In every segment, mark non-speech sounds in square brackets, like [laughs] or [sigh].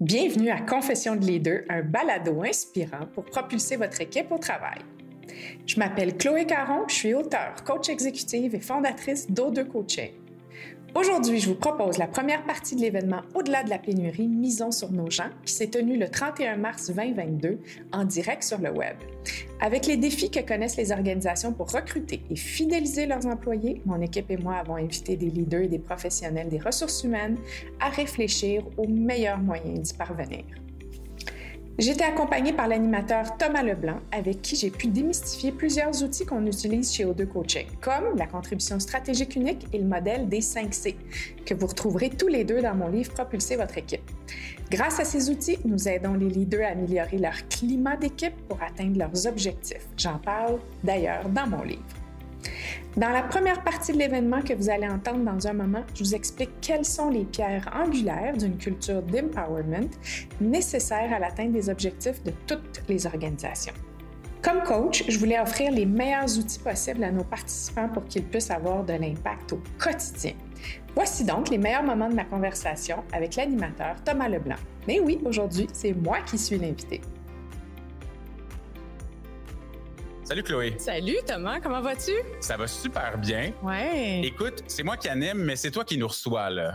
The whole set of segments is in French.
Bienvenue à Confession de Leader, un balado inspirant pour propulser votre équipe au travail. Je m'appelle Chloé Caron, je suis auteure, coach exécutive et fondatrice d'O2 Coaching. Aujourd'hui, je vous propose la première partie de l'événement Au-delà de la pénurie, misons sur nos gens, qui s'est tenu le 31 mars 2022 en direct sur le web. Avec les défis que connaissent les organisations pour recruter et fidéliser leurs employés, mon équipe et moi avons invité des leaders et des professionnels des ressources humaines à réfléchir aux meilleurs moyens d'y parvenir. J'étais accompagnée par l'animateur Thomas Leblanc, avec qui j'ai pu démystifier plusieurs outils qu'on utilise chez O2 Coaching, comme la contribution stratégique unique et le modèle des 5 C, que vous retrouverez tous les deux dans mon livre Propulser votre équipe. Grâce à ces outils, nous aidons les leaders à améliorer leur climat d'équipe pour atteindre leurs objectifs. J'en parle d'ailleurs dans mon livre. Dans la première partie de l'événement que vous allez entendre dans un moment, je vous explique quelles sont les pierres angulaires d'une culture d'empowerment nécessaires à l'atteinte des objectifs de toutes les organisations. Comme coach, je voulais offrir les meilleurs outils possibles à nos participants pour qu'ils puissent avoir de l'impact au quotidien. Voici donc les meilleurs moments de ma conversation avec l'animateur Thomas Leblanc. Mais oui, aujourd'hui, c'est moi qui suis l'invité. Salut Chloé. Salut Thomas, comment vas-tu? Ça va super bien. Ouais. Écoute, c'est moi qui anime, mais c'est toi qui nous reçois là.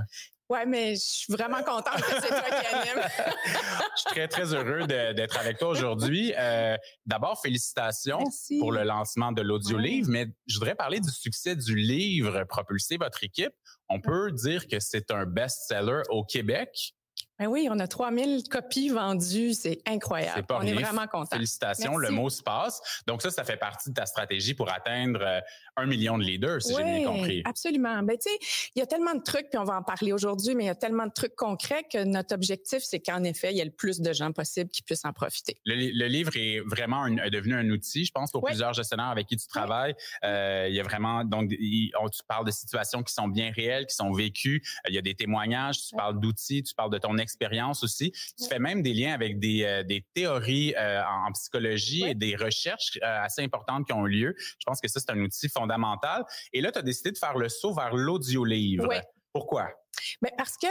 Ouais, mais je suis vraiment contente que c'est toi qui anime. [laughs] je suis très, très heureux d'être avec toi aujourd'hui. Euh, D'abord, félicitations Merci. pour le lancement de l'audio-livre, mais je voudrais parler du succès du livre Propulser votre équipe. On peut dire que c'est un best-seller au Québec. Ben oui, on a 3000 copies vendues, c'est incroyable. C'est pas on est vraiment contents. Félicitations, Merci. le mot se passe. Donc ça, ça fait partie de ta stratégie pour atteindre euh, un million de leaders, si j'ai bien compris. absolument. Ben tu sais, il y a tellement de trucs, puis on va en parler aujourd'hui, mais il y a tellement de trucs concrets que notre objectif, c'est qu'en effet, il y ait le plus de gens possible qui puissent en profiter. Le, le livre est vraiment un- est devenu un outil, je pense, pour plusieurs gestionnaires avec qui tu travailles. Euh, il y a vraiment donc il- on, tu parles de situations qui sont bien réelles, qui sont vécues. Il y a des témoignages, tu parles d'outils, tu parles de ton expérience aussi. Tu fais même des liens avec des, euh, des théories euh, en, en psychologie et des recherches euh, assez importantes qui ont eu lieu. Je pense que ça c'est un outil fondamental. Et là, tu as décidé de faire le saut vers l'audio-livre. Pourquoi? Ben parce que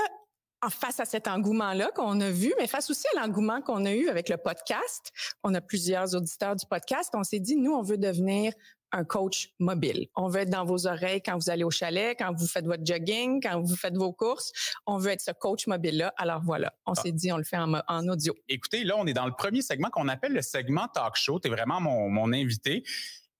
face à cet engouement-là qu'on a vu, mais face aussi à l'engouement qu'on a eu avec le podcast, on a plusieurs auditeurs du podcast, on s'est dit, nous, on veut devenir un coach mobile. On veut être dans vos oreilles quand vous allez au chalet, quand vous faites votre jogging, quand vous faites vos courses. On veut être ce coach mobile-là. Alors voilà, on s'est dit, on le fait en, audio. Écoutez, là, on est dans le premier segment qu'on appelle le segment talk show. Tu es vraiment mon, mon invité.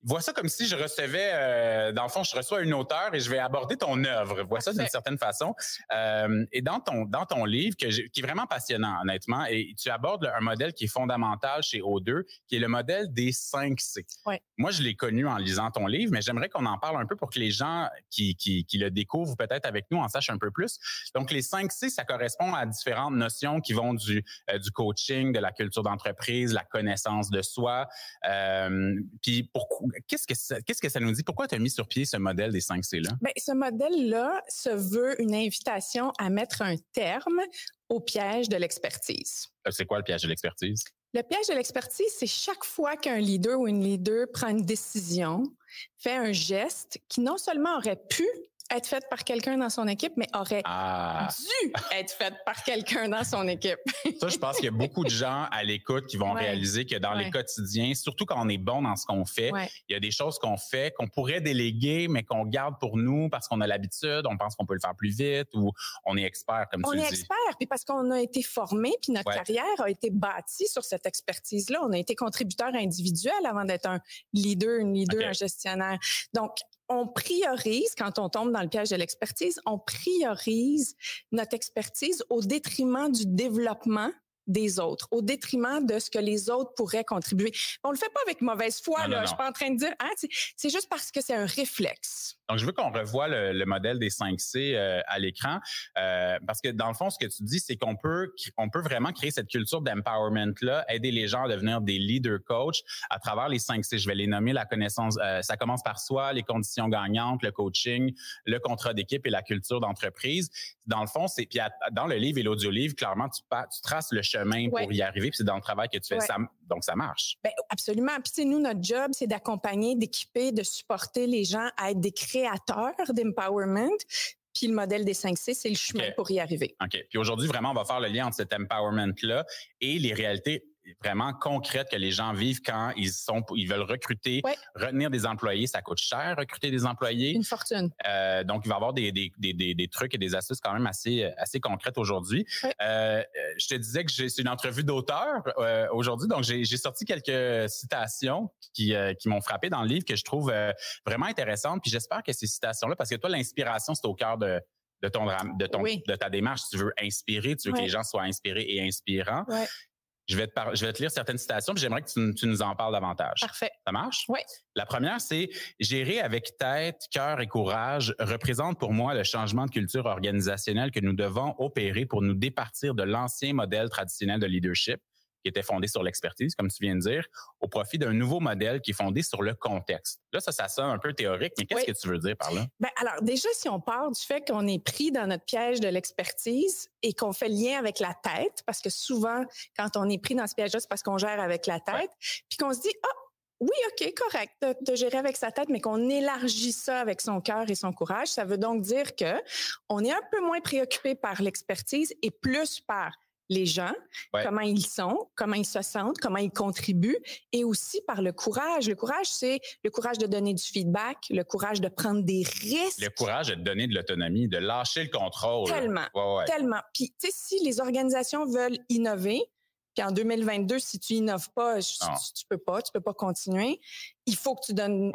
Vois ça comme si je recevais, euh, dans le fond, je reçois une auteure et je vais aborder ton œuvre. Vois ça d'une certaine façon. Euh, et dans ton dans ton livre, que qui est vraiment passionnant, honnêtement, et tu abordes un modèle qui est fondamental chez O2, qui est le modèle des 5 C. Ouais. Moi, je l'ai connu en lisant ton livre, mais j'aimerais qu'on en parle un peu pour que les gens qui, qui, qui le découvrent peut-être avec nous en sachent un peu plus. Donc, les 5 C, ça correspond à différentes notions qui vont du, euh, du coaching, de la culture d'entreprise, la connaissance de soi. Puis, pourquoi, qu'est-ce que ça, qu'est-ce que ça nous dit? Pourquoi tu as mis sur pied ce modèle des 5 C là? Ben, ce modèle-là se veut une invitation à mettre un terme au piège de l'expertise. Euh, C'est quoi le piège de l'expertise? Le piège de l'expertise, c'est chaque fois qu'un leader ou une leader prend une décision, fait un geste qui non seulement aurait pu être fait par quelqu'un dans son équipe, mais aurait Ah, dû être fait par quelqu'un dans son équipe. ça, je pense qu'il y a beaucoup de gens à l'écoute qui vont Ouais. réaliser que dans les Ouais. quotidiens, surtout quand on est bon dans ce qu'on fait, Ouais. il y a des choses qu'on fait qu'on pourrait déléguer, mais qu'on garde pour nous parce qu'on a l'habitude, on pense qu'on peut le faire plus vite ou on est expert, comme On tu est expert, puis parce qu'on a été formé, puis notre carrière a été bâtie sur cette expertise-là. On a été contributeur individuel avant d'être un leader, une leader, un gestionnaire. Donc, on priorise, quand on tombe dans le piège de l'expertise, on priorise notre expertise au détriment du développement des autres, au détriment de ce que les autres pourraient contribuer. On le fait pas avec mauvaise foi, Non, là. non, Je suis pas en train de dire, hein, c'est juste parce que c'est un réflexe. Donc, je veux qu'on revoie le, le modèle des 5 C euh, à l'écran euh, parce que dans le fond, ce que tu dis, c'est qu'on peut, on peut vraiment créer cette culture d'empowerment là, aider les gens à devenir des leader coach à travers les 5 C. Je vais les nommer la connaissance. euh, ça commence par soi, les conditions gagnantes, le coaching, le contrat d'équipe et la culture d'entreprise. Dans le fond, c'est puis à- dans le livre et l'audio-livre, clairement, tu, tu traces le chemin Ouais. pour y arriver. Puis c'est dans le travail que tu fais. Ouais. Ça, donc ça marche. Ben, absolument. Puis, nous, notre job, c'est d'accompagner, d'équiper, de supporter les gens à être des créateurs d'empowerment. Puis le modèle des 5 C, c'est le chemin pour y arriver. OK. Puis aujourd'hui, vraiment, on va faire le lien entre cet empowerment-là et les réalités vraiment concrètes que les gens vivent quand ils sont, ils veulent recruter, Ouais. retenir des employés. Ça coûte cher, recruter des employés. Une fortune. Euh, donc, il va y avoir des, des, des, des, des trucs et des astuces quand même assez, assez concrètes aujourd'hui. Ouais. Euh, je te disais que c'est une entrevue d'auteur euh, aujourd'hui, donc j'ai sorti quelques citations qui, qui m'ont frappé dans le livre que je trouve vraiment intéressantes. Puis j'espère que ces citations-là, parce que toi, l'inspiration, c'est au cœur de, de ton de ton Oui. de ta démarche. Tu veux inspirer, tu veux que les gens soient inspirés et inspirants. Je vais te par- je vais te lire certaines citations, puis j'aimerais que tu, tu nous en parles davantage. Parfait. Ça marche? Oui. La première, c'est gérer avec tête, cœur et courage représente pour moi le changement de culture organisationnelle que nous devons opérer pour nous départir de l'ancien modèle traditionnel de leadership qui était fondé sur l'expertise, comme tu viens de dire, au profit d'un nouveau modèle qui est fondé sur le contexte. Là, ça, ça sonne un peu théorique, mais qu'est-ce Oui. que tu veux dire par là? Ben, alors, déjà, si on part du fait qu'on est pris dans notre piège de l'expertise et qu'on fait lien avec la tête, parce que souvent, quand on est pris dans ce piège-là, c'est parce qu'on gère avec la tête, Ouais. puis qu'on se dit, ah, oui, OK, correct de, de gérer avec sa tête, mais qu'on élargit ça avec son cœur et son courage, ça veut donc dire que on est un peu moins préoccupé par l'expertise et plus par les gens, Ouais. comment ils sont, comment ils se sentent, comment ils contribuent, et aussi par le courage. Le courage, c'est le courage de donner du feedback, le courage de prendre des risques. Le courage de donner de l'autonomie, de lâcher le contrôle. Tellement. Ouais, ouais. Tellement. Puis, tu sais, si les organisations veulent innover, puis en 2022, si tu innoves pas, tu, tu peux pas, tu peux pas continuer. Il faut que tu donnes.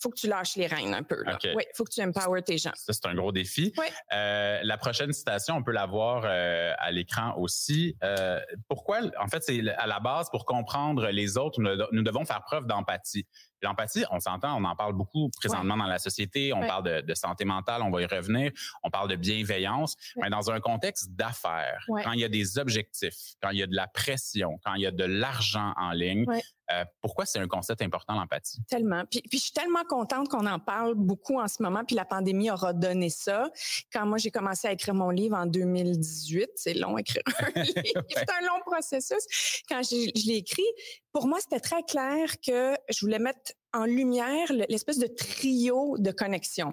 Faut que tu lâches les rênes un peu. Là. Oui, il faut que tu empower tes gens. Ça, c'est un gros défi. Euh, la prochaine citation, on peut la voir euh, à l'écran aussi. Euh, pourquoi? En fait, c'est à la base, pour comprendre les autres, nous, nous devons faire preuve d'empathie. L'empathie, on s'entend, on en parle beaucoup présentement dans la société. On Ouais. parle de, de santé mentale, on va y revenir. On parle de bienveillance. Ouais. Mais dans un contexte d'affaires, quand il y a des objectifs, quand il y a de la pression, quand il y a de l'argent en ligne, euh, pourquoi c'est un concept important, l'empathie? Tellement. Puis, puis je suis tellement contente qu'on en parle beaucoup en ce moment, puis la pandémie aura donné ça. Quand moi, j'ai commencé à écrire mon livre en 2018, c'est long écrire un [laughs] livre, c'est un long processus. Quand j'ai- je l'ai écrit, pour moi, c'était très clair que je voulais mettre en lumière le- l'espèce de trio de connexion.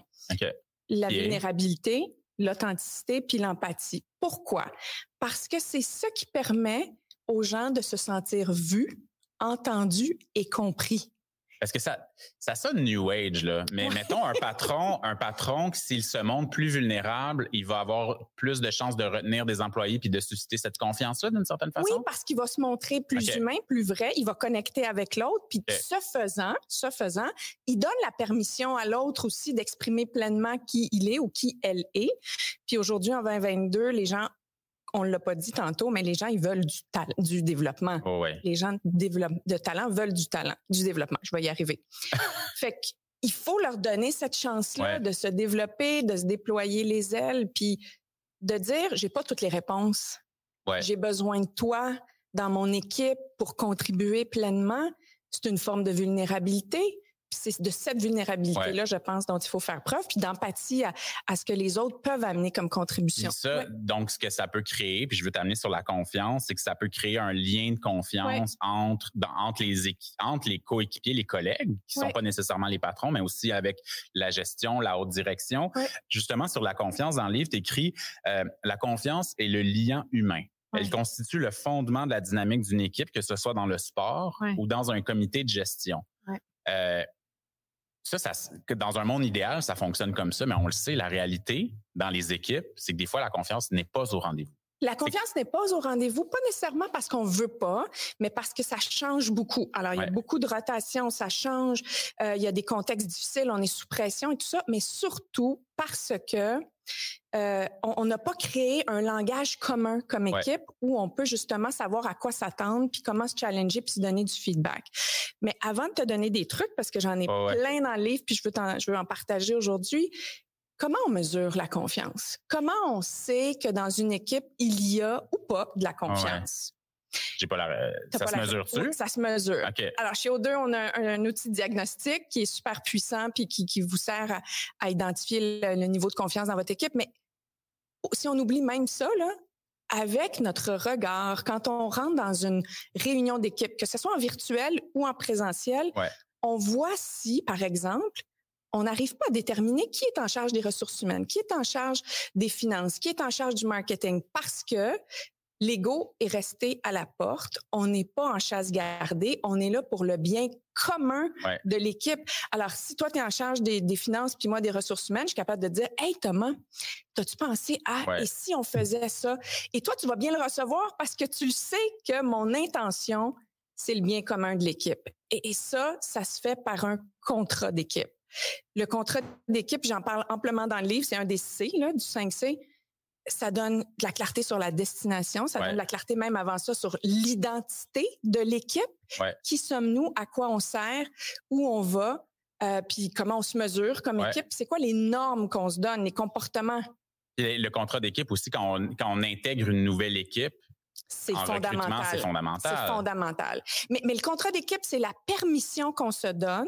La vulnérabilité, l'authenticité, puis l'empathie. Pourquoi? Parce que c'est ça qui permet aux gens de se sentir vus, entendus et compris. Parce que ça, ça sonne New Age, là. Mais Ouais. mettons un patron, un patron qui, s'il se montre plus vulnérable, il va avoir plus de chances de retenir des employés puis de susciter cette confiance-là d'une certaine façon? Oui, parce qu'il va se montrer plus humain, plus vrai, il va connecter avec l'autre, puis OK. ce faisant, ce faisant, il donne la permission à l'autre aussi d'exprimer pleinement qui il est ou qui elle est. Puis aujourd'hui, en 2022, les gens, on l'a pas dit tantôt, mais les gens, ils veulent du, développement. Oh, ouais. Les gens de, talent veulent du talent, du développement. Je vais y arriver. [laughs] fait que, il faut leur donner cette chance-là Ouais. de se développer, de se déployer les ailes, puis de dire, j'ai pas toutes les réponses. Ouais. J'ai besoin de toi dans mon équipe pour contribuer pleinement. C'est une forme de vulnérabilité. C'est de cette vulnérabilité-là, je pense, dont il faut faire preuve, puis d'empathie à, à ce que les autres peuvent amener comme contribution. Ça, Ouais. donc, ce que ça peut créer, puis je veux t'amener sur la confiance, c'est que ça peut créer un lien de confiance entre, dans- entre les entre les coéquipiers, les collègues, qui sont pas nécessairement les patrons, mais aussi avec la gestion, la haute direction. Justement, sur la confiance, dans le livre, tu écris la confiance est le lien humain. Elle Ouais. constitue le fondement de la dynamique d'une équipe, que ce soit dans le sport Ouais. ou dans un comité de gestion. Ouais. Euh, ça, dans un monde idéal, ça fonctionne comme ça, mais on le sait, la réalité dans les équipes, c'est que des fois, la confiance n'est pas au rendez-vous. La confiance n'est pas au rendez-vous, pas nécessairement parce qu'on veut pas, mais parce que ça change beaucoup. Alors, il y a beaucoup de rotation, ça change. euh, il y a des contextes difficiles, on est sous pression et tout ça, mais surtout parce que euh, on n'a pas créé un langage commun comme Ouais. équipe où on peut justement savoir à quoi s'attendre, puis comment se challenger, puis se donner du feedback. Mais avant de te donner des trucs, parce que j'en ai ouais. plein dans le livre, puis je veux, je veux en partager aujourd'hui, Comment on mesure la confiance? Comment on sait que dans une équipe, il y a ou pas de la confiance? J'ai pas la. euh, Ça pas se la- mesure-tu? Oui, ça se mesure. Alors, chez O2, on a un, un outil de diagnostic qui est super puissant puis qui, qui vous sert à, à identifier le, le niveau de confiance dans votre équipe. Mais si on oublie même ça, là, avec notre regard, quand on rentre dans une réunion d'équipe, que ce soit en virtuel ou en présentiel, Ouais. on voit si, par exemple, on n'arrive pas à déterminer qui est en charge des ressources humaines, qui est en charge des finances, qui est en charge du marketing, parce que l'ego est resté à la porte. On n'est pas en chasse gardée. On est là pour le bien commun de l'équipe. Alors, si toi, tu es en charge des, finances, puis moi, des ressources humaines, je suis capable de dire, Hey, Thomas, t'as-tu pensé à, et si on faisait ça? Et toi, tu vas bien le recevoir parce que tu le sais que mon intention, c'est le bien commun de l'équipe. Et, et ça, ça se fait par un contrat d'équipe. Le contrat d'équipe, j'en parle amplement dans le livre, c'est un des C, là, du 5C ça donne de la clarté sur la destination, ça donne de la clarté même avant ça sur l'identité de l'équipe. Qui sommes-nous, à quoi on sert, où on va, euh, puis comment on se mesure comme équipe. C'est quoi les normes qu'on se donne, les comportements? le contrat d'équipe aussi, quand on, quand on intègre une nouvelle équipe, c'est fondamental. C'est fondamental. C'est fondamental. Mais, mais le contrat d'équipe, c'est la permission qu'on se donne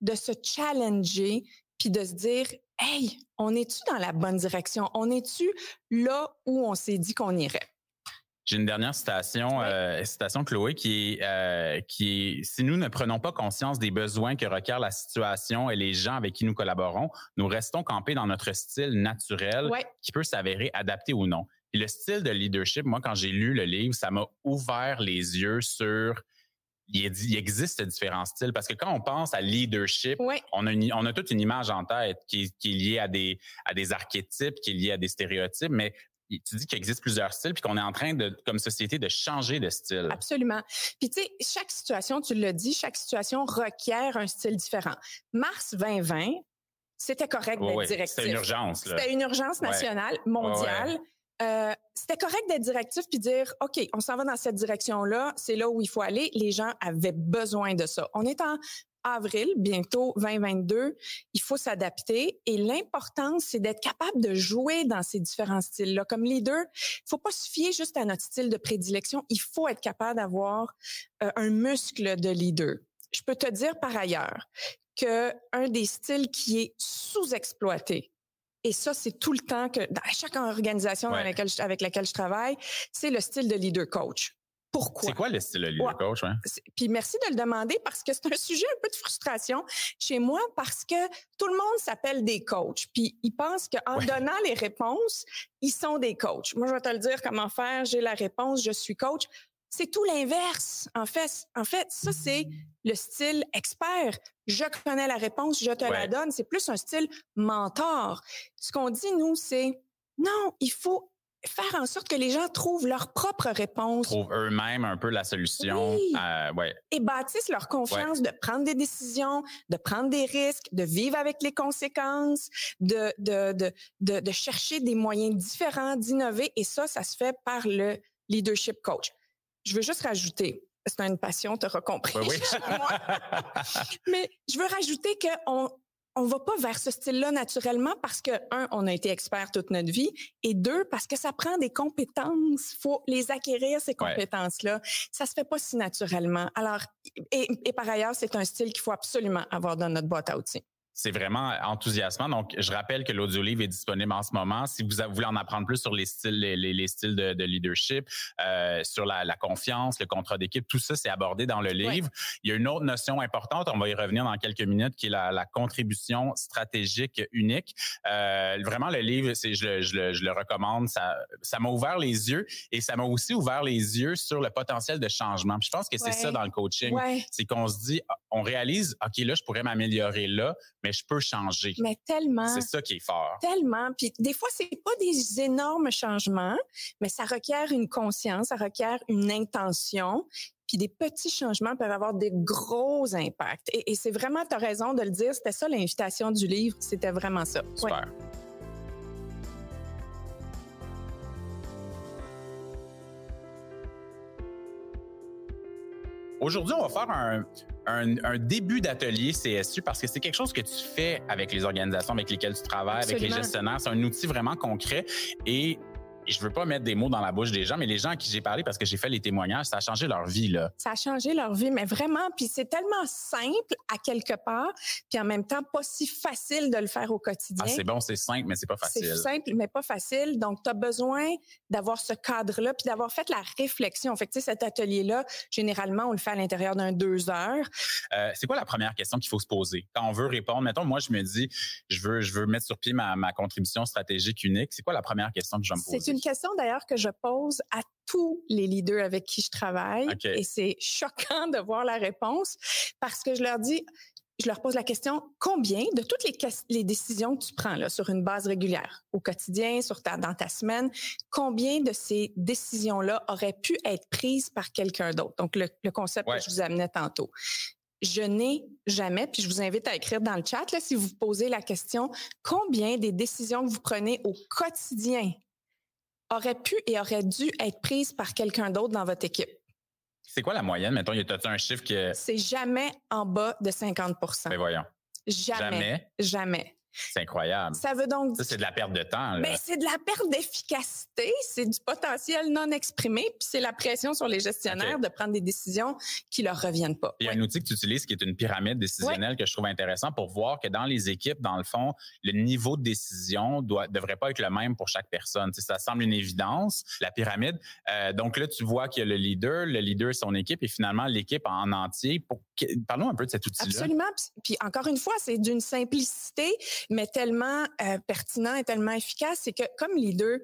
de se challenger puis de se dire Hey, on est-tu dans la bonne direction? On est-tu là où on s'est dit qu'on irait? J'ai une dernière citation, euh, citation Chloé, qui est, euh, qui est Si nous ne prenons pas conscience des besoins que requiert la situation et les gens avec qui nous collaborons, nous restons campés dans notre style naturel qui peut s'avérer adapté ou non. Et le style de leadership, moi, quand j'ai lu le livre, ça m'a ouvert les yeux sur il, existe différents styles parce que quand on pense à leadership, on, a on a toute une image en tête qui, est liée à des, à des archétypes, qui est liée à des stéréotypes, mais tu dis qu'il existe plusieurs styles puis qu'on est en train de comme société de changer de style. Absolument. Puis tu sais chaque situation, tu l'as dit, chaque situation requiert un style différent. Mars 2020, c'était correct d'être directif. C'était une urgence. C'était une urgence nationale, mondiale. Euh, c'était correct d'être directif puis dire OK, on s'en va dans cette direction-là, c'est là où il faut aller. Les gens avaient besoin de ça. On est en avril, bientôt 2022, il faut s'adapter et l'important c'est d'être capable de jouer dans ces différents styles-là. Comme leader, il faut pas se fier juste à notre style de prédilection, il faut être capable d'avoir euh, un muscle de leader. Je peux te dire par ailleurs que un des styles qui est sous-exploité, et ça, c'est tout le temps que dans chaque organisation avec laquelle je travaille, c'est le style de leader coach. Pourquoi? C'est quoi le style de leader coach? Puis merci de le demander parce que c'est un sujet un peu de frustration chez moi parce que tout le monde s'appelle des coachs. Puis ils pensent qu'en donnant les réponses, ils sont des coachs. Moi, je vais te le dire comment faire. J'ai la réponse, je suis coach. C'est tout l'inverse. En fait, en fait, ça, c'est le style expert. Je connais la réponse, je te la donne. C'est plus un style mentor. Ce qu'on dit, nous, c'est non, il faut faire en sorte que les gens trouvent leur propre réponse. Trouvent eux-mêmes un peu la solution. Euh, ouais. Et bâtissent leur confiance de prendre des décisions, de prendre des risques, de vivre avec les conséquences, de, de, de, de, de chercher des moyens différents, d'innover. Et ça, ça se fait par le leadership coach. Je veux juste rajouter, c'est une passion, tu auras compris. Oui, [laughs] Mais je veux rajouter qu'on on va pas vers ce style-là naturellement parce que, un, on a été expert toute notre vie et deux, parce que ça prend des compétences. faut les acquérir, ces compétences-là. Ça se fait pas si naturellement. Alors, et, et par ailleurs, c'est un style qu'il faut absolument avoir dans notre boîte à outils c'est vraiment enthousiasmant. Donc, je rappelle que l'audio-livre est disponible en ce moment. Si vous voulez en apprendre plus sur les styles, les, styles de, leadership, euh, sur la, confiance, le contrat d'équipe, tout ça, c'est abordé dans le livre. Il y a une autre notion importante, on va y revenir dans quelques minutes, qui est la, contribution stratégique unique. Euh, vraiment, le livre, c'est, je, je, le recommande. Ça, ça m'a ouvert les yeux et ça m'a aussi ouvert les yeux sur le potentiel de changement. je pense que c'est ça dans le coaching. C'est qu'on se dit, on réalise, OK, là, je pourrais m'améliorer là, mais je peux changer. Mais tellement. C'est ça qui est fort. Tellement. Puis des fois, c'est pas des énormes changements, mais ça requiert une conscience, ça requiert une intention. Puis des petits changements peuvent avoir des gros impacts. Et, c'est vraiment, tu as raison de le dire, c'était ça l'invitation du livre, c'était vraiment ça. Super. Aujourd'hui, on va faire un, un, début d'atelier CSU parce que c'est quelque chose que tu fais avec les organisations avec lesquelles tu travailles, avec les gestionnaires. C'est un outil vraiment concret et je veux pas mettre des mots dans la bouche des gens, mais les gens à qui j'ai parlé parce que j'ai fait les témoignages, ça a changé leur vie là. Ça a changé leur vie, mais vraiment. Puis c'est tellement simple à quelque part, puis en même temps pas si facile de le faire au quotidien. Ah, c'est bon, c'est simple, mais c'est pas facile. C'est simple, mais pas facile. Donc, tu as besoin d'avoir ce cadre-là, puis d'avoir fait la réflexion. Fait que, tu sais, cet atelier-là, généralement, on le fait à l'intérieur d'un deux heures. Euh, c'est quoi la première question qu'il faut se poser? Quand on veut répondre? Mettons, moi, je me dis, je veux, je veux mettre sur pied ma, ma contribution stratégique unique. C'est quoi la première question que je vais me poser? Une question d'ailleurs que je pose à tous les leaders avec qui je travaille. Et c'est choquant de voir la réponse parce que je leur dis, je leur pose la question combien de toutes les, les décisions que tu prends là, sur une base régulière, au quotidien, sur ta, dans ta semaine, combien de ces décisions-là auraient pu être prises par quelqu'un d'autre? Donc, le, concept que je vous amenais tantôt. Je n'ai jamais, puis je vous invite à écrire dans le chat, là, si vous posez la question, combien des décisions que vous prenez au quotidien auraient pu et auraient dû être prises par quelqu'un d'autre dans votre équipe? C'est quoi la moyenne? Mettons, y a un chiffre que. C'est jamais en bas de 50 Mais ben, voyons. Jamais. Jamais. C'est incroyable. Ça veut donc. Ça, c'est de la perte de temps. Mais ben, c'est de la perte d'efficacité, c'est du potentiel non exprimé, puis c'est la pression sur les gestionnaires de prendre des décisions qui leur reviennent pas. Il y a un outil que tu utilises qui est une pyramide décisionnelle que je trouve intéressant pour voir que dans les équipes, dans le fond, le niveau de décision doit devrait pas être le même pour chaque personne. ça semble une évidence, la pyramide. Euh, donc là, tu vois qu'il y a le leader, le leader son équipe et finalement l'équipe en entier. Pour... Parlons un peu de cet outil-là. Absolument. Puis encore une fois, c'est d'une simplicité mais tellement euh, pertinent et tellement efficace, c'est que comme leader,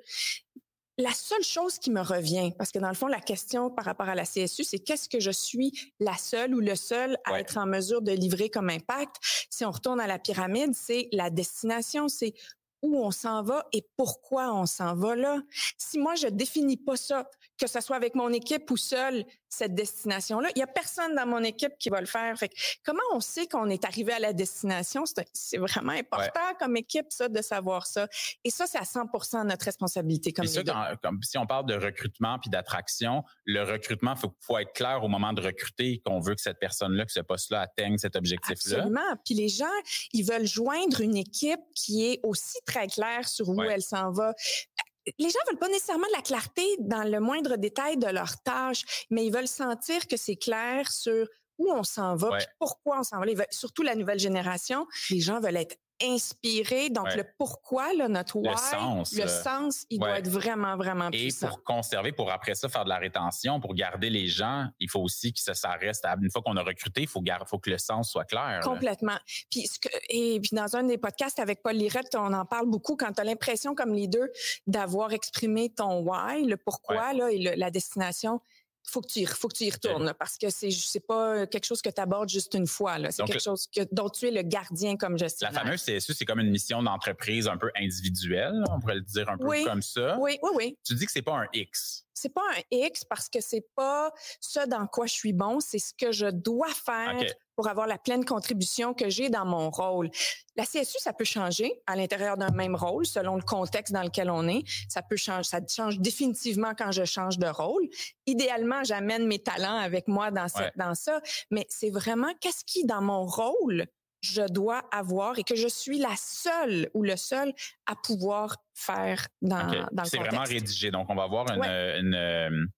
la seule chose qui me revient, parce que dans le fond, la question par rapport à la CSU, c'est qu'est-ce que je suis la seule ou le seul à être en mesure de livrer comme impact? Si on retourne à la pyramide, c'est la destination, c'est où on s'en va et pourquoi on s'en va là. Si moi, je définis pas ça, que ce soit avec mon équipe ou seul, cette destination-là, il y a personne dans mon équipe qui va le faire. Fait comment on sait qu'on est arrivé à la destination? C'est vraiment important comme équipe, ça, de savoir ça. Et ça, c'est à 100% notre responsabilité comme, ça, comme Si on parle de recrutement puis d'attraction, le recrutement, faut, faut être clair au moment de recruter qu'on veut que cette personne-là, que ce poste-là atteigne cet objectif-là. Absolument. Puis les gens, ils veulent joindre une équipe qui est aussi très claire sur où elle s'en va les gens veulent pas nécessairement de la clarté dans le moindre détail de leur tâche, mais ils veulent sentir que c'est clair sur où on s'en va, pourquoi on s'en va. surtout la nouvelle génération, les gens veulent être inspiré. Donc, le pourquoi, là, notre why, le sens, le euh, sens il doit être vraiment, vraiment puissant. Et pour conserver, pour après ça faire de la rétention, pour garder les gens, il faut aussi que ça, ça reste, une fois qu'on a recruté, il faut, faut que le sens soit clair. Complètement. Puis, ce que, et puis, dans un des podcasts avec Paul Lirette, on en parle beaucoup quand tu as l'impression, comme leader, d'avoir exprimé ton why, le pourquoi, là, et la destination faut que tu y, faut que tu y retournes parce que c'est c'est pas quelque chose que tu abordes juste une fois là, c'est quelque chose que dont tu es le gardien comme gestionnaire. La fameuse CSU, c'est comme une mission d'entreprise un peu individuelle, on pourrait le dire un peu comme ça. Oui, oui, oui. Tu dis que c'est pas un X. C'est pas un X parce que c'est pas ce dans quoi je suis bon, c'est ce que je dois faire pour avoir la pleine contribution que j'ai dans mon rôle. La CSU, ça peut changer à l'intérieur d'un même rôle selon le contexte dans lequel on est. Ça peut changer, ça change définitivement quand je change de rôle. Idéalement, j'amène mes talents avec moi dans, cette, dans ça, mais c'est vraiment qu'est-ce qui, dans mon rôle, je dois avoir et que je suis la seule ou le seul à pouvoir faire dans, dans le contexte. C'est vraiment rédigé. Donc, on va voir une, une,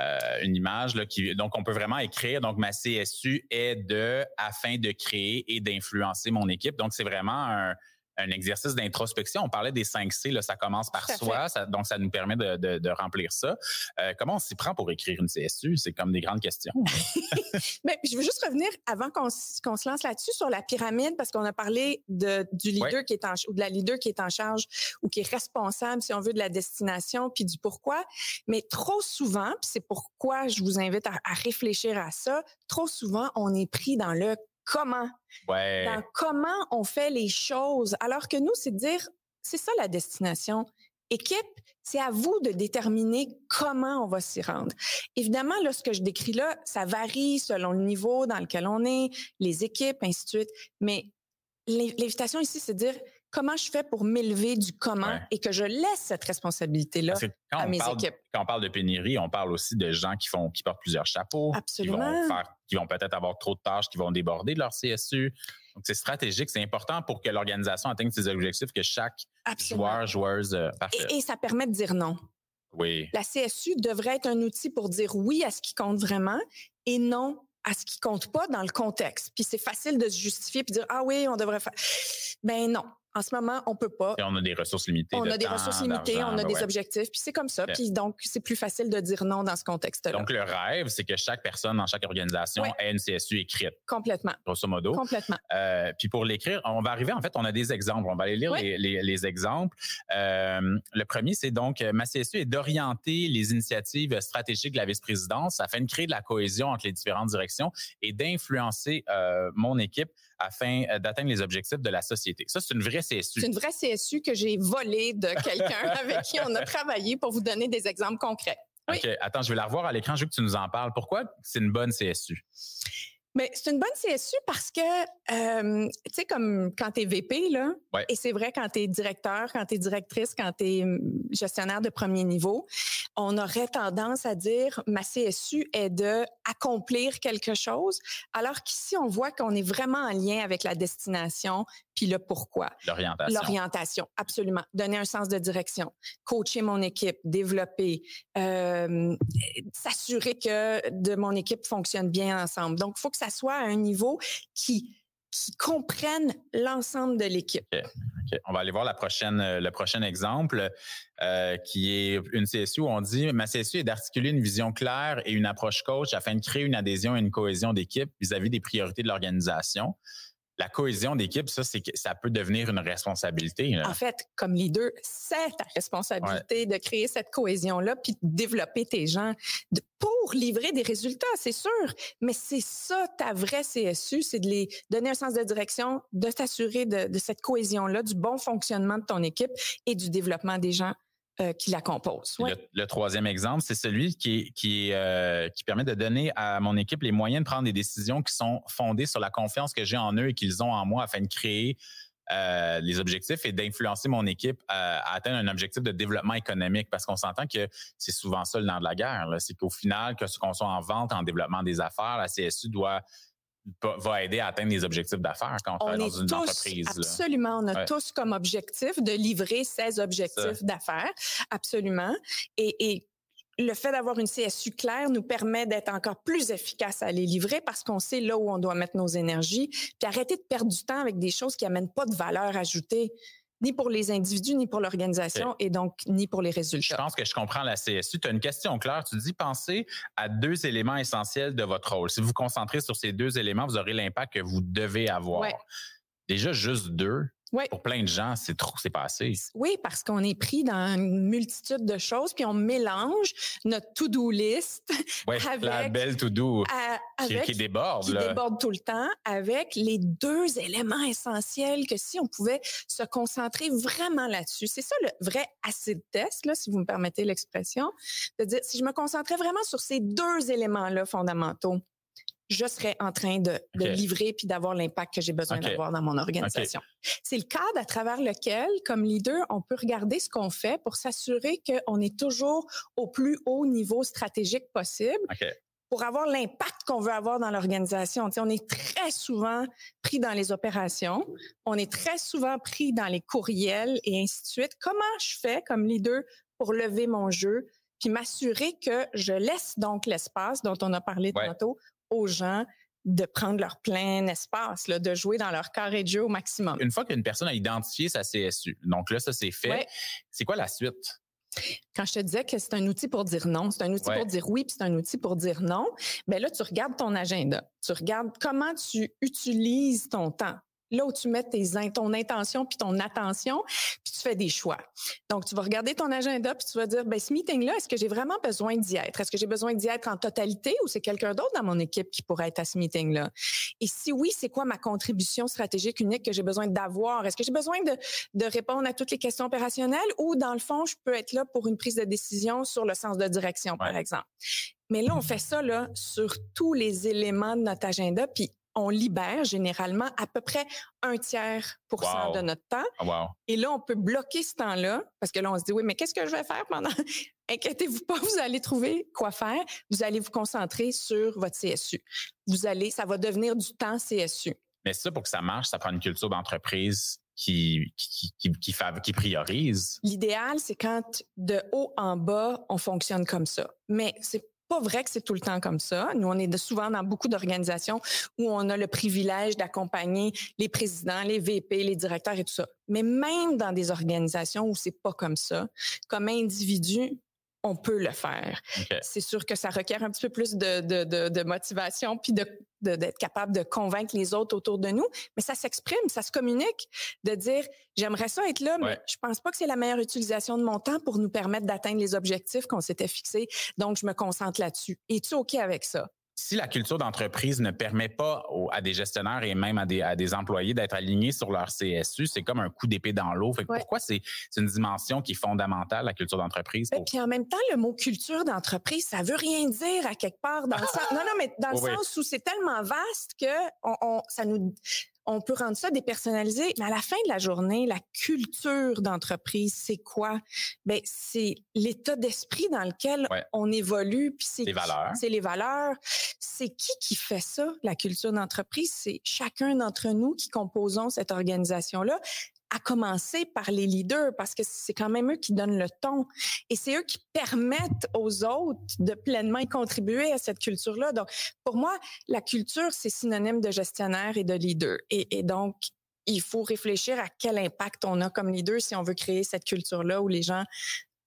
euh, une image là, qui donc on peut vraiment écrire. Donc ma CSU est de afin de créer et d'influencer mon équipe. Donc c'est vraiment un, un exercice d'introspection. On parlait des 5 C, là, ça commence par soi, donc ça nous permet de, de, de remplir ça. Euh, comment on s'y prend pour écrire une CSU? C'est comme des grandes questions. [laughs] Mais je veux juste revenir avant qu'on se lance là-dessus sur la pyramide, parce qu'on a parlé de, du leader qui est en ou de la leader qui est en charge ou qui est responsable, si on veut, de la destination puis du pourquoi. Mais trop souvent, puis c'est pourquoi je vous invite à, à réfléchir à ça, trop souvent, on est pris dans le comment. Dans comment on fait les choses. Alors que nous, c'est de dire, c'est ça la destination. Équipe, c'est à vous de déterminer comment on va s'y rendre. Évidemment, là, ce que je décris là, ça varie selon le niveau dans lequel on est, les équipes, ainsi de suite. Mais l'invitation ici, c'est de dire, comment je fais pour m'élever du comment et que je laisse cette responsabilité-là à mes équipes? Quand on parle de pénurie, on parle aussi de gens qui font, qui portent plusieurs chapeaux, Absolument. qui vont faire, qui vont peut-être avoir trop de tâches, qui vont déborder de leur CSU. Donc c'est stratégique, c'est important pour que l'organisation atteigne ses objectifs, que chaque joueur, joueuse, euh, Et, et, ça permet de dire non. Oui. La CSU devrait être un outil pour dire oui à ce qui compte vraiment et non à ce qui compte pas dans le contexte. Puis c'est facile de se justifier puis dire ah oui, on devrait faire. Ben non. En ce moment, on peut pas. Et on a des ressources limitées. On de a des temps, ressources limitées, on a des ben ouais. objectifs, puis c'est comme ça. Puis donc, c'est plus facile de dire non dans ce contexte-là. Donc, le rêve, c'est que chaque personne dans chaque organisation Ouais. ait une CSU écrite, Complètement. grosso modo. Complètement. Euh, puis pour l'écrire, on va arriver, en fait, on a des exemples. On va aller lire Ouais. les, les- les exemples. Euh, le premier, c'est donc, euh, ma CSU est d'orienter les initiatives stratégiques de la vice-présidence afin de créer de la cohésion entre les différentes directions et d'influencer euh, mon équipe afin euh, d'atteindre les objectifs de la société. Ça, c'est une vraie CSU. C'est une vraie CSU que j'ai volée de quelqu'un [laughs] avec qui on a travaillé pour vous donner des exemples concrets. Oui. OK, attends, je vais la revoir à l'écran, je veux que tu nous en parles. Pourquoi c'est une bonne CSU? Mais c'est une bonne CSU parce que, euh, tu sais, comme quand tu es VP, là, Ouais. et c'est vrai quand tu es directeur, quand tu es directrice, quand tu es gestionnaire de premier niveau, on aurait tendance à dire ma CSU est de accomplir quelque chose, alors qu'ici, on voit qu'on est vraiment en lien avec la destination puis le pourquoi. L'orientation. L'orientation, absolument. Donner un sens de direction, coacher mon équipe, développer, euh, s'assurer que de mon équipe fonctionne bien ensemble. Donc, il faut que ça soit à un niveau qui qui comprenne l'ensemble de l'équipe. On va aller voir la prochaine, euh, le prochain exemple, euh, qui est une CSU où on dit ma CSU est d'articuler une vision claire et une approche coach afin de créer une adhésion et une cohésion d'équipe vis-à-vis des priorités de l'organisation. La cohésion d'équipe, ça, c'est que ça peut devenir une responsabilité. là. En fait, comme leader, c'est ta responsabilité de créer cette cohésion-là, puis de développer tes gens pour livrer des résultats, c'est sûr. Mais c'est ça ta vraie CSU, c'est de les donner un sens de direction, de t'assurer de, de cette cohésion-là, du bon fonctionnement de ton équipe et du développement des gens euh, qui la composent. Ouais. Le, le troisième exemple, c'est celui qui, qui, euh, qui permet de donner à mon équipe les moyens de prendre des décisions qui sont fondées sur la confiance que j'ai en eux et qu'ils ont en moi afin de créer euh, les objectifs et d'influencer mon équipe à, à atteindre un objectif de développement économique parce qu'on s'entend que c'est souvent ça le nerf de la guerre. C'est qu'au final, que ce qu'on soit en vente, en développement des affaires, la CSU doit va- aider à atteindre les objectifs d'affaires quand on, On travaille est dans une tous, entreprise. absolument, on a Ouais. tous comme objectif de livrer ces objectifs d'affaires, absolument. Et, et le fait d'avoir une CSU claire nous permet d'être encore plus efficace à les livrer parce qu'on sait là où on doit mettre nos énergies, puis arrêter de perdre du temps avec des choses qui amènent pas de valeur ajoutée, ni pour les individus, ni pour l'organisation, et donc ni pour les Je résultats. pense que je comprends la CSU. Tu as une question claire. Tu dis pensez à deux éléments essentiels de votre rôle. Si vous vous concentrez sur ces deux éléments, vous aurez l'impact que vous devez avoir. Ouais. Déjà, juste deux, Ouais. pour plein de gens, c'est trop, c'est pas assez. Oui, parce qu'on est pris dans une multitude de choses, puis on mélange notre to-do list [laughs] Ouais, Avec- la belle to do à- qui, déborde. qui là. déborde tout le temps avec les deux éléments essentiels que si on pouvait se concentrer vraiment là-dessus. C'est ça le vrai acid test, là, si vous me permettez l'expression, de dire si je me concentrais vraiment sur ces deux éléments-là fondamentaux, je serais en train de, livrer puis d'avoir l'impact que j'ai besoin d'avoir dans mon organisation. C'est le cadre à travers lequel, comme leader, on peut regarder ce qu'on fait pour s'assurer qu'on est toujours au plus haut niveau stratégique possible pour avoir l'impact qu'on veut avoir dans l'organisation. Tu sais, on est très souvent pris dans les opérations, on est très souvent pris dans les courriels et ainsi de suite. Comment je fais comme leader pour lever mon jeu, puis m'assurer que je laisse donc l'espace dont on a parlé Ouais. tantôt aux gens de prendre leur plein espace, là, de jouer dans leur carré de jeu au maximum. Une fois qu'une personne a identifié sa CSU, donc là, ça c'est fait, Ouais. c'est quoi la suite? Quand je te disais que c'est un outil pour dire non, c'est un outil Ouais. pour dire oui, puis c'est un outil pour dire non, ben là, tu regardes ton agenda. Tu regardes comment tu utilises ton temps. Là où tu mets tes, in- ton intention puis ton attention, puis tu fais des choix. Donc, tu vas regarder ton agenda puis tu vas dire, ben ce meeting-là, est-ce que j'ai vraiment besoin d'y être? Est-ce que j'ai besoin d'y être en totalité ou c'est quelqu'un d'autre dans mon équipe qui pourrait être à ce meeting-là? Et si oui, c'est quoi ma contribution stratégique unique que j'ai besoin d'avoir? Est-ce que j'ai besoin de, de répondre à toutes les questions opérationnelles ou dans le fond, je peux être là pour une prise de décision sur le sens de direction, par exemple? Mais là, on fait ça là, sur tous les éléments de notre agenda, puis on libère généralement à peu près un tiers pour cent Wow. de notre temps. Ah, wow. Et là, on peut bloquer ce temps-là parce que là, on se dit, oui, mais qu'est-ce que je vais faire pendant... [laughs] Inquiétez-vous pas, vous allez trouver quoi faire. Vous allez vous concentrer sur votre CSU. Vous allez, ça va devenir du temps CSU. Mais ça, pour que ça marche, ça prend une culture d'entreprise qui, qui, qui, qui, qui priorise. L'idéal, c'est quand de haut en bas, on fonctionne comme ça. Mais c'est pas vrai que c'est tout le temps comme ça. Nous, on est souvent dans beaucoup d'organisations où on a le privilège d'accompagner les présidents, les VP, les directeurs et tout ça. Mais même dans des organisations où c'est pas comme ça, comme individu, on peut le faire. C'est sûr que ça requiert un petit peu plus de, de, de, de motivation puis de d'être capable de convaincre les autres autour de nous, mais ça s'exprime, ça se communique, de dire j'aimerais ça être là, mais je pense pas que c'est la meilleure utilisation de mon temps pour nous permettre d'atteindre les objectifs qu'on s'était fixés. Donc je me concentre là-dessus. Es-tu ok avec ça? Si la culture d'entreprise ne permet pas à des gestionnaires et même à des, à des employés d'être alignés sur leur CSU, c'est comme un coup d'épée dans l'eau. Fait Pourquoi c'est une dimension qui est fondamentale, la culture d'entreprise? Et puis en même temps, le mot culture d'entreprise, ça veut rien dire à quelque part dans le [laughs] sens. Non, non, mais dans le sens où c'est tellement vaste que on, on, ça nous on peut rendre ça dépersonnalisé, mais à la fin de la journée, la culture d'entreprise, c'est quoi? Ben c'est l'état d'esprit dans lequel on évolue, puis c'est les valeurs. C'est les valeurs. C'est qui qui fait ça La culture d'entreprise, c'est chacun d'entre nous qui composons cette organisation là à commencer par les leaders parce que c'est quand même eux qui donnent le ton et c'est eux qui permettent aux autres de pleinement y contribuer à cette culture-là. Donc, pour moi, la culture, c'est synonyme de gestionnaire et de leader. Et, et donc, il faut réfléchir à quel impact on a comme leader si on veut créer cette culture-là où les gens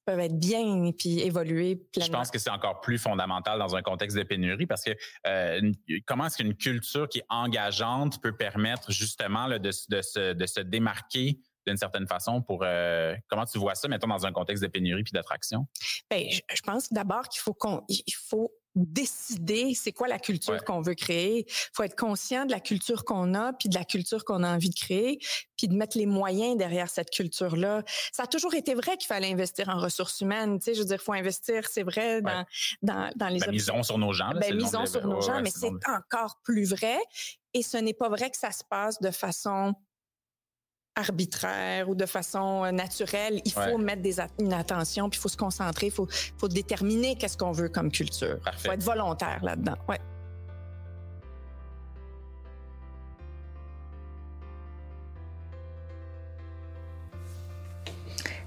peuvent être bien et puis évoluer pleinement. Je pense que c'est encore plus fondamental dans un contexte de pénurie parce que euh, comment est-ce qu'une culture qui est engageante peut permettre justement de, de, se, de se démarquer d'une certaine façon pour euh, comment tu vois ça mettons dans un contexte de pénurie puis d'attraction? Ben je, je pense d'abord qu'il faut qu'on il faut décider c'est quoi la culture qu'on veut créer. Il faut être conscient de la culture qu'on a, puis de la culture qu'on a envie de créer, puis de mettre les moyens derrière cette culture-là. Ça a toujours été vrai qu'il fallait investir en ressources humaines. Tu sais, je veux dire, faut investir, c'est vrai, dans, dans, dans les... Ben, misons sur nos gens. Là, ben, misons sur nos gens, mais c'est encore plus vrai. Et ce n'est pas vrai que ça se passe de façon arbitraire ou de façon euh, naturelle. Il faut mettre des une attention, puis il faut se concentrer, il faut, faut déterminer qu'est-ce qu'on veut comme culture. Il faut être volontaire là-dedans. Ouais.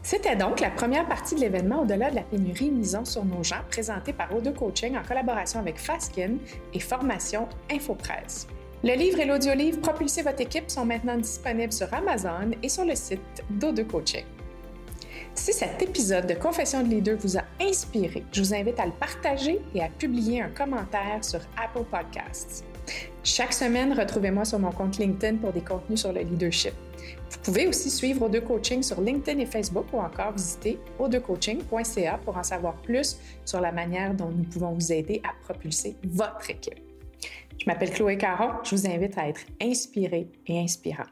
C'était donc la première partie de l'événement Au-delà de la pénurie misant sur nos gens, présenté par O2 Coaching en collaboration avec Faskin et Formation Infopresse. Le livre et l'audiolivre Propulser votre équipe sont maintenant disponibles sur Amazon et sur le site d'O2 Coaching. Si cet épisode de Confession de leader vous a inspiré, je vous invite à le partager et à publier un commentaire sur Apple Podcasts. Chaque semaine, retrouvez-moi sur mon compte LinkedIn pour des contenus sur le leadership. Vous pouvez aussi suivre O2 Coaching sur LinkedIn et Facebook ou encore visiter o2coaching.ca pour en savoir plus sur la manière dont nous pouvons vous aider à propulser votre équipe. Je m'appelle Chloé Caron. Je vous invite à être inspiré et inspirant.